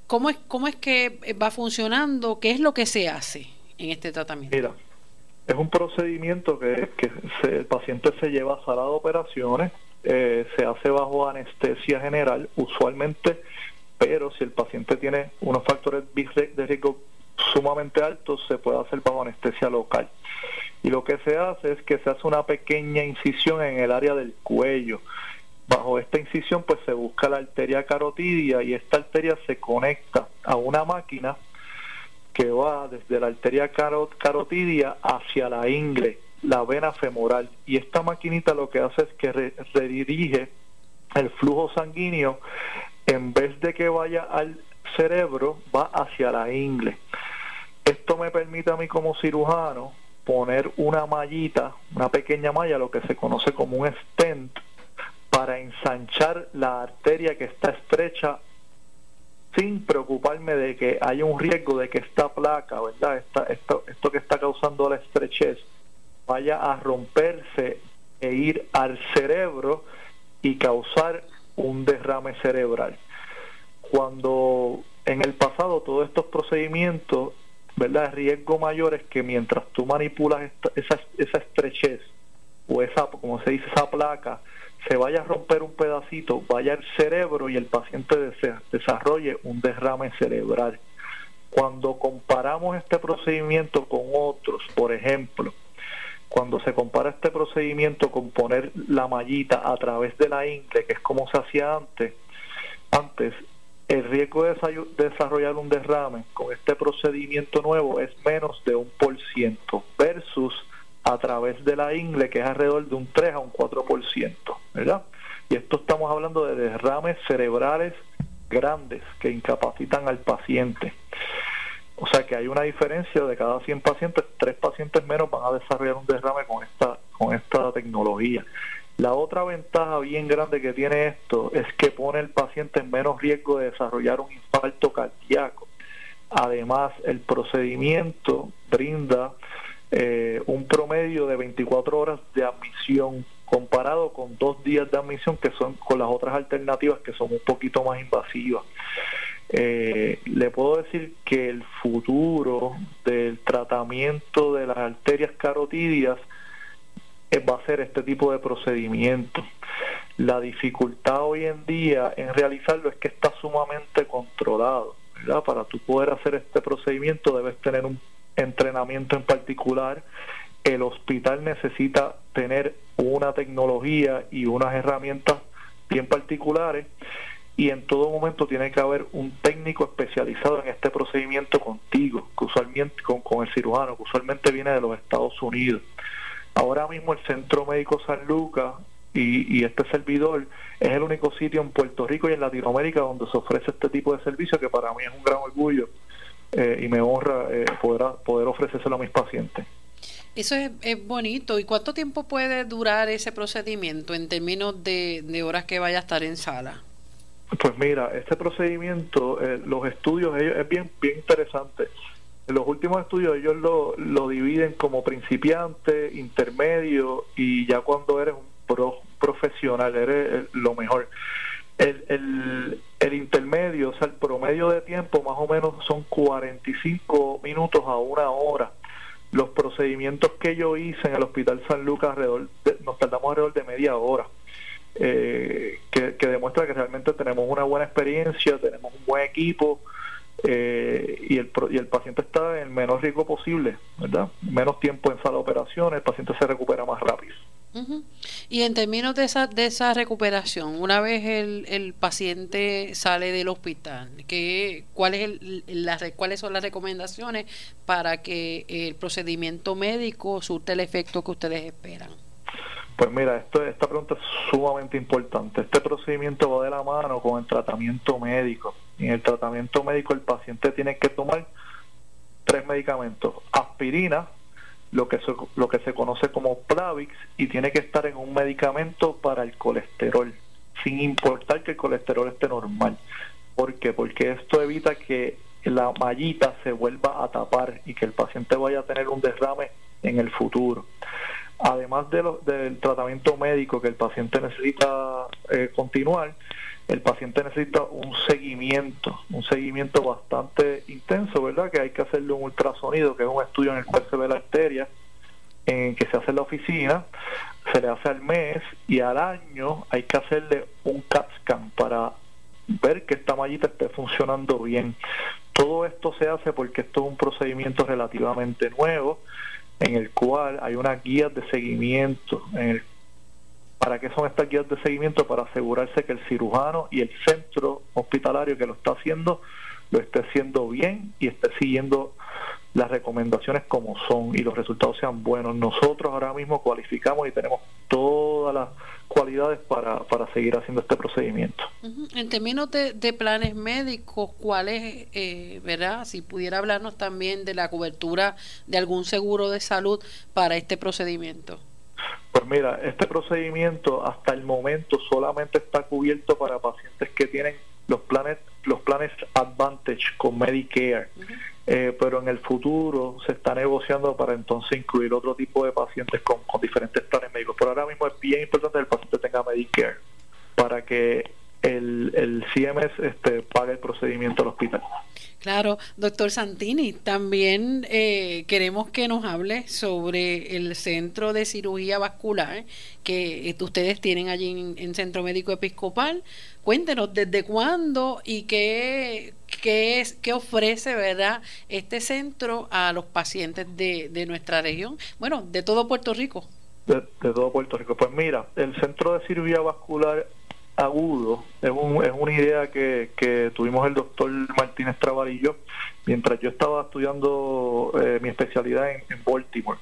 ¿cómo, es, ¿Cómo es que va funcionando? ¿Qué es lo que se hace? en este tratamiento? Mira, es un procedimiento que, que el paciente se lleva a sala de operaciones, eh, se hace bajo anestesia general, usualmente, pero si el paciente tiene unos factores de riesgo sumamente altos, se puede hacer bajo anestesia local. Y lo que se hace es que se hace una pequeña incisión en el área del cuello. Bajo esta incisión pues se busca la arteria carotidia y esta arteria se conecta a una máquina que va desde la arteria carotidia hacia la ingle, la vena femoral. Y esta maquinita lo que hace es que redirige el flujo sanguíneo, en vez de que vaya al cerebro, va hacia la ingle. Esto me permite a mí como cirujano poner una mallita, una pequeña malla, lo que se conoce como un stent, para ensanchar la arteria que está estrecha sin preocuparme de que haya un riesgo de que esta placa, ¿verdad? Esta, esto, que está causando la estrechez vaya a romperse e ir al cerebro y causar un derrame cerebral. Cuando en el pasado todos estos procedimientos, ¿verdad? El riesgo mayor es que mientras tú manipulas esa, esa estrechez o esa, como se dice, esa placa, se vaya a romper un pedacito, vaya al cerebro y el paciente desarrolle un derrame cerebral. Cuando comparamos este procedimiento con otros, por ejemplo, cuando se compara este procedimiento con poner la mallita a través de la ingle, que es como se hacía antes, antes el riesgo de desarrollar un derrame con este procedimiento nuevo es menos de un por ciento versus a través de la ingle, que es alrededor de un 3 a un 4%, ¿verdad? Y esto estamos hablando de derrames cerebrales grandes que incapacitan al paciente. O sea que hay una diferencia de cada 100 pacientes, 3 pacientes menos van a desarrollar un derrame con esta, con esta tecnología. La otra ventaja bien grande que tiene esto es que pone al paciente en menos riesgo de desarrollar un infarto cardíaco. Además, el procedimiento brinda eh, un promedio de 24 horas de admisión comparado con dos días de admisión que son con las otras alternativas que son un poquito más invasivas. Eh, le puedo decir que el futuro del tratamiento de las arterias carotidias eh, va a ser este tipo de procedimiento. La dificultad hoy en día en realizarlo es que está sumamente controlado. Para tú poder hacer este procedimiento debes tener un entrenamiento en particular. El hospital necesita tener una tecnología y unas herramientas bien particulares y en todo momento tiene que haber un técnico especializado en este procedimiento contigo, que usualmente con, con el cirujano, que usualmente viene de los Estados Unidos. Ahora mismo el Centro Médico San Lucas y, y, este servidor es el único sitio en Puerto Rico y en Latinoamérica donde se ofrece este tipo de servicio que para mí es un gran orgullo eh, y me honra eh, poder, poder ofrecérselo a mis pacientes. Eso es, bonito. ¿Y cuánto tiempo puede durar ese procedimiento en términos de, horas que vaya a estar en sala? Pues mira, este procedimiento, eh, los estudios, es bien, bien interesante. En los últimos estudios ellos lo, lo dividen como principiante, intermedio y ya cuando eres un pro, profesional, eres lo mejor el, el, intermedio, o sea, el promedio de tiempo más o menos son 45 minutos a una hora. Los procedimientos que yo hice en el Hospital San Lucas alrededor nos tardamos alrededor de media hora. Eh, que, demuestra que realmente tenemos una buena experiencia, tenemos un buen equipo eh, y, el, y el paciente está en el menor riesgo posible, ¿verdad? Menos tiempo en sala de operaciones, el paciente se recupera más rápido. Y en términos de esa, de esa recuperación, una vez el, el paciente sale del hospital, ¿qué, cuál es el, ¿cuáles son las recomendaciones para que el procedimiento médico surte el efecto que ustedes esperan? Pues mira, esto, esta pregunta es sumamente importante. Este procedimiento va de la mano con el tratamiento médico. En el tratamiento médico el paciente tiene que tomar tres medicamentos. Aspirina, lo que, se, lo que se conoce como Plavix, y tiene que estar en un medicamento para el colesterol, sin importar que el colesterol esté normal. ¿Por qué? Porque esto evita que la mallita se vuelva a tapar y que el paciente vaya a tener un derrame en el futuro. Además de del tratamiento médico que el paciente necesita eh, continuar, el paciente necesita un seguimiento, un seguimiento bastante intenso, ¿verdad? Que hay que hacerle un ultrasonido, que es un estudio en el cual se ve la arteria, en que se hace en la oficina, se le hace al mes y al año hay que hacerle un CAT scan para ver que esta mallita esté funcionando bien. Todo esto se hace porque esto es un procedimiento relativamente nuevo en el cual hay unas guías de seguimiento en el ¿Para qué son estas guías de seguimiento? Para asegurarse que el cirujano y el centro hospitalario que lo está haciendo lo esté haciendo bien y esté siguiendo las recomendaciones como son y los resultados sean buenos. Nosotros ahora mismo cualificamos y tenemos todas las cualidades para, para seguir haciendo este procedimiento. En términos de, planes médicos, ¿cuáles, eh, verdad? Si pudiera hablarnos también de la cobertura de algún seguro de salud para este procedimiento. Pues mira, este procedimiento hasta el momento solamente está cubierto para pacientes que tienen los planes los planes Advantage con Medicare, eh, pero en el futuro se está negociando para entonces incluir otro tipo de pacientes con, con diferentes planes médicos. Por ahora mismo es bien importante que el paciente tenga Medicare para que el, el CMS este, pague el procedimiento al hospital. Claro, doctor Santini, también eh, queremos que nos hable sobre el centro de cirugía vascular que ustedes tienen allí en, Centro Médico Episcopal. Cuéntenos desde cuándo y qué, qué, es, qué ofrece verdad este centro a los pacientes de, de nuestra región, bueno, de todo Puerto Rico. De, de todo Puerto Rico. Pues mira, el Centro de Cirugía Vascular agudo es, un, es una idea que, que, tuvimos el doctor Martínez Travarillo mientras yo estaba estudiando eh, mi especialidad en, Baltimore.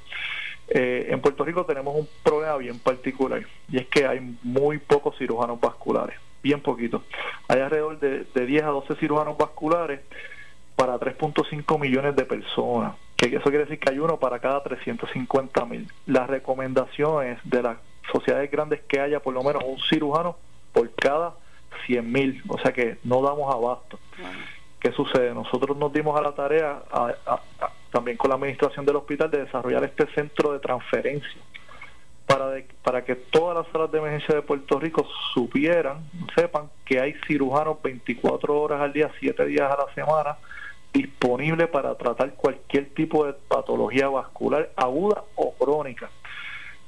Eh, en Puerto Rico tenemos un problema bien particular y es que hay muy pocos cirujanos vasculares, bien poquitos. Hay alrededor de, de 10 a 12 cirujanos vasculares para 3.5 millones de personas, que eso quiere decir que hay uno para cada 350 mil. Las recomendaciones de las sociedades grandes que haya por lo menos un cirujano por cada 100 mil, o sea que no damos abasto. ¿Qué sucede? Nosotros nos dimos a la tarea, también con la administración del hospital, de desarrollar este centro de transferencia para, para que todas las salas de emergencia de Puerto Rico supieran, sepan que hay cirujanos 24 horas al día, 7 días a la semana, disponibles para tratar cualquier tipo de patología vascular aguda o crónica.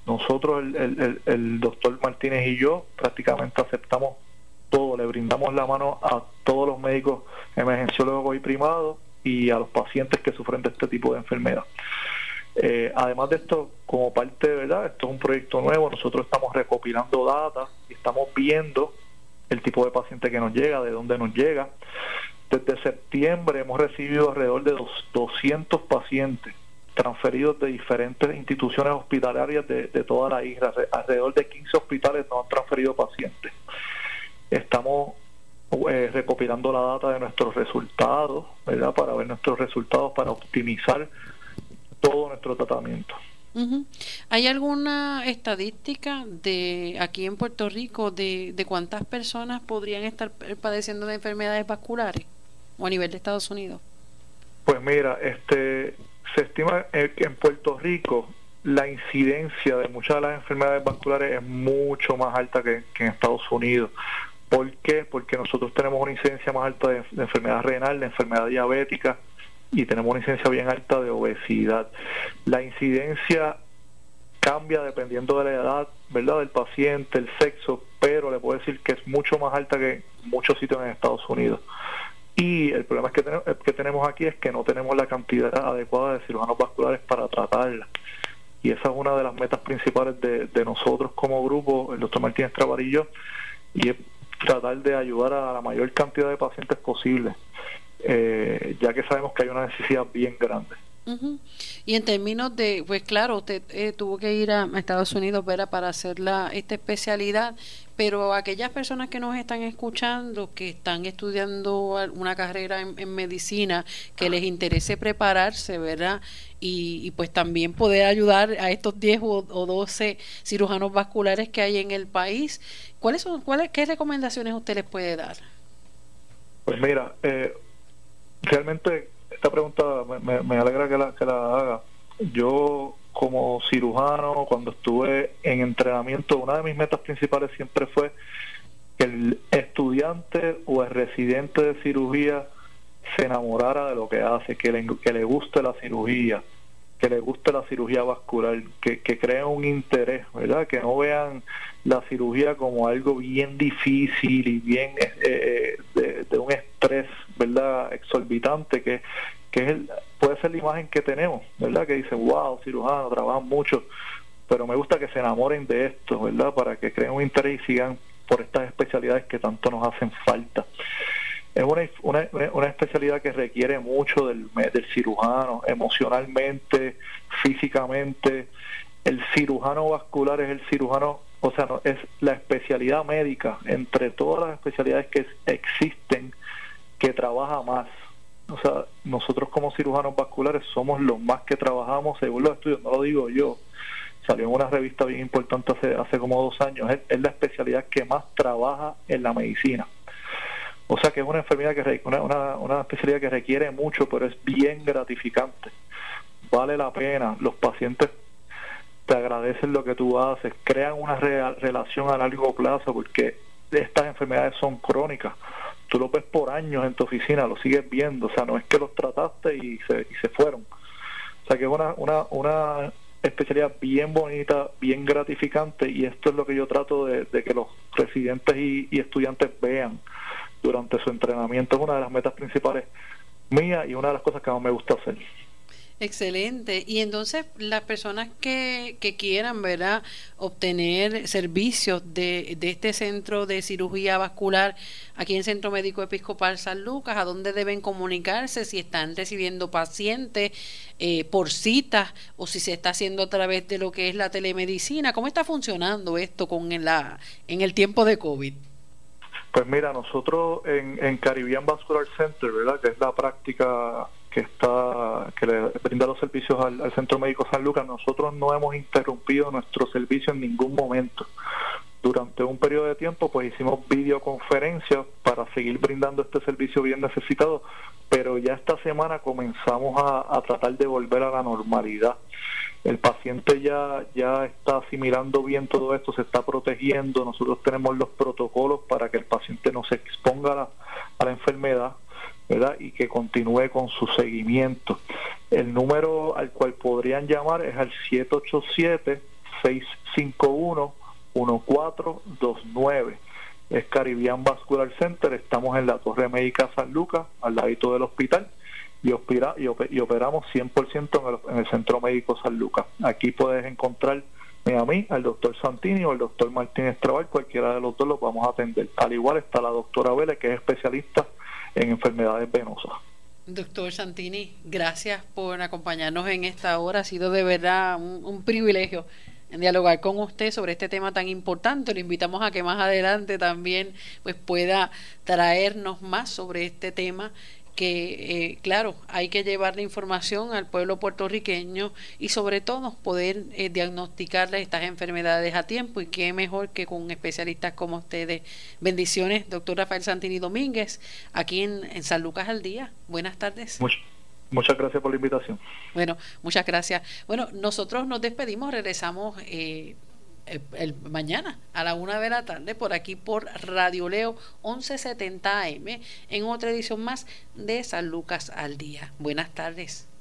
Nosotros, el, doctor Martínez y yo, prácticamente aceptamos todo, le brindamos la mano a todos los médicos emergenciólogos y primados y a los pacientes que sufren de este tipo de enfermedad. Eh, además de esto, como parte de verdad, esto es un proyecto nuevo, nosotros estamos recopilando datos y estamos viendo el tipo de paciente que nos llega, de dónde nos llega. Desde septiembre hemos recibido alrededor de 200 pacientes transferidos de diferentes instituciones hospitalarias de, toda la isla. Alrededor de 15 hospitales nos han transferido pacientes. Estamos eh, recopilando la data de nuestros resultados, ¿verdad? Para ver nuestros resultados, para optimizar todo nuestro tratamiento. ¿Hay alguna estadística de aquí en Puerto Rico de, de cuántas personas podrían estar padeciendo de enfermedades vasculares o a nivel de Estados Unidos? Pues mira, este se estima que en Puerto Rico la incidencia de muchas de las enfermedades vasculares es mucho más alta que, en Estados Unidos. ¿Por qué? Porque nosotros tenemos una incidencia más alta de, enfermedad renal, de enfermedad diabética y tenemos una incidencia bien alta de obesidad. La incidencia cambia dependiendo de la edad, ¿verdad? Del paciente, el sexo, pero le puedo decir que es mucho más alta que en muchos sitios en Estados Unidos. Y el problema que, tenemos, que tenemos aquí es que no tenemos la cantidad adecuada de cirujanos vasculares para tratarla. y esa es una de las metas principales de, de nosotros como grupo, el doctor Martínez Travarillo, y es tratar de ayudar a la mayor cantidad de pacientes posible, eh, ya que sabemos que hay una necesidad bien grande. Y en términos de, pues claro, usted eh, tuvo que ir a, Estados Unidos para hacer la, esta especialidad, pero aquellas personas que nos están escuchando, que están estudiando una carrera en, medicina, que les interese prepararse, ¿verdad? Y, pues también poder ayudar a estos 10 o, 12 cirujanos vasculares que hay en el país, ¿cuáles son, cuáles, qué recomendaciones usted les puede dar? Pues mira, eh, realmente esta pregunta me, alegra que la, que la haga. Yo como cirujano, cuando estuve en entrenamiento, una de mis metas principales siempre fue que el estudiante o el residente de cirugía se enamorara de lo que hace, que le, que le guste la cirugía, que le guste la cirugía vascular, que, que un interés, ¿verdad? Que no vean la cirugía como algo bien difícil y bien eh, eh, de, un estrés, ¿verdad? Exorbitante, que, que es puede ser la imagen que tenemos, ¿verdad? Que dicen, wow, cirujano, trabajan mucho, pero me gusta que se enamoren de esto, ¿verdad? Para que creen un interés y sigan por estas especialidades que tanto nos hacen falta. Es una, una, una especialidad que requiere mucho del, del cirujano, emocionalmente, físicamente. El cirujano vascular es el cirujano, o sea, no, es la especialidad médica entre todas las especialidades que existen que trabaja más. O sea, nosotros como cirujanos vasculares somos los más que trabajamos según los estudios, no lo digo yo, salió en una revista bien importante hace, hace como dos años, es, la especialidad que más trabaja en la medicina. O sea que es una enfermedad que una, una, especialidad que requiere mucho, pero es bien gratificante. Vale la pena, los pacientes te agradecen lo que tú haces, crean una relación a largo plazo porque estas enfermedades son crónicas tú lo ves por años en tu oficina, lo sigues viendo, o sea, no es que los trataste y se, y se fueron. O sea, que es una, una, una especialidad bien bonita, bien gratificante y esto es lo que yo trato de, que los residentes y, y, estudiantes vean durante su entrenamiento. Es una de las metas principales mías y una de las cosas que más me gusta hacer. Excelente. Y entonces las personas que, que quieran, ¿verdad?, obtener servicios de, de, este centro de cirugía vascular aquí en Centro Médico Episcopal San Lucas, ¿a dónde deben comunicarse? Si están recibiendo pacientes eh, por citas o si se está haciendo a través de lo que es la telemedicina. ¿Cómo está funcionando esto con la, en el tiempo de COVID? Pues mira, nosotros en, en Caribbean Vascular Center, ¿verdad?, que es la práctica que está que le brinda los servicios al, Centro Médico San Lucas, nosotros no hemos interrumpido nuestro servicio en ningún momento. Durante un periodo de tiempo, pues hicimos videoconferencias para seguir brindando este servicio bien necesitado, pero ya esta semana comenzamos a, tratar de volver a la normalidad. El paciente ya, ya está asimilando bien todo esto, se está protegiendo, nosotros tenemos los protocolos para que el paciente no se exponga a la enfermedad ¿verdad? y que continúe con su seguimiento. El número al cual podrían llamar es al 787-651-1429. Es Caribbean Vascular Center, estamos en la Torre Médica San Lucas, al ladito del hospital, y, opera, y, operamos 100% en el, en el Centro Médico San Lucas. Aquí puedes encontrar a mí, al doctor Santini o al doctor Martínez Trabal, cualquiera de los dos los vamos a atender. Al igual está la doctora Vélez, que es especialista en enfermedades venosas. Doctor Santini, gracias por acompañarnos en esta hora. Ha sido de verdad un, privilegio en dialogar con usted sobre este tema tan importante. Le invitamos a que más adelante también pues pueda traernos más sobre este tema que, eh, claro, hay que llevar la información al pueblo puertorriqueño y sobre todo poder eh, diagnosticarle estas enfermedades a tiempo y qué mejor que con especialistas como ustedes. Bendiciones, doctor Rafael Santini Domínguez, aquí en, San Lucas al Día. Buenas tardes. muchas gracias por la invitación. Bueno, muchas gracias. Bueno, nosotros nos despedimos, regresamos. Eh, el, mañana a la una de la tarde por aquí por Radio Leo 1170 AM en otra edición más de San Lucas al Día. Buenas tardes.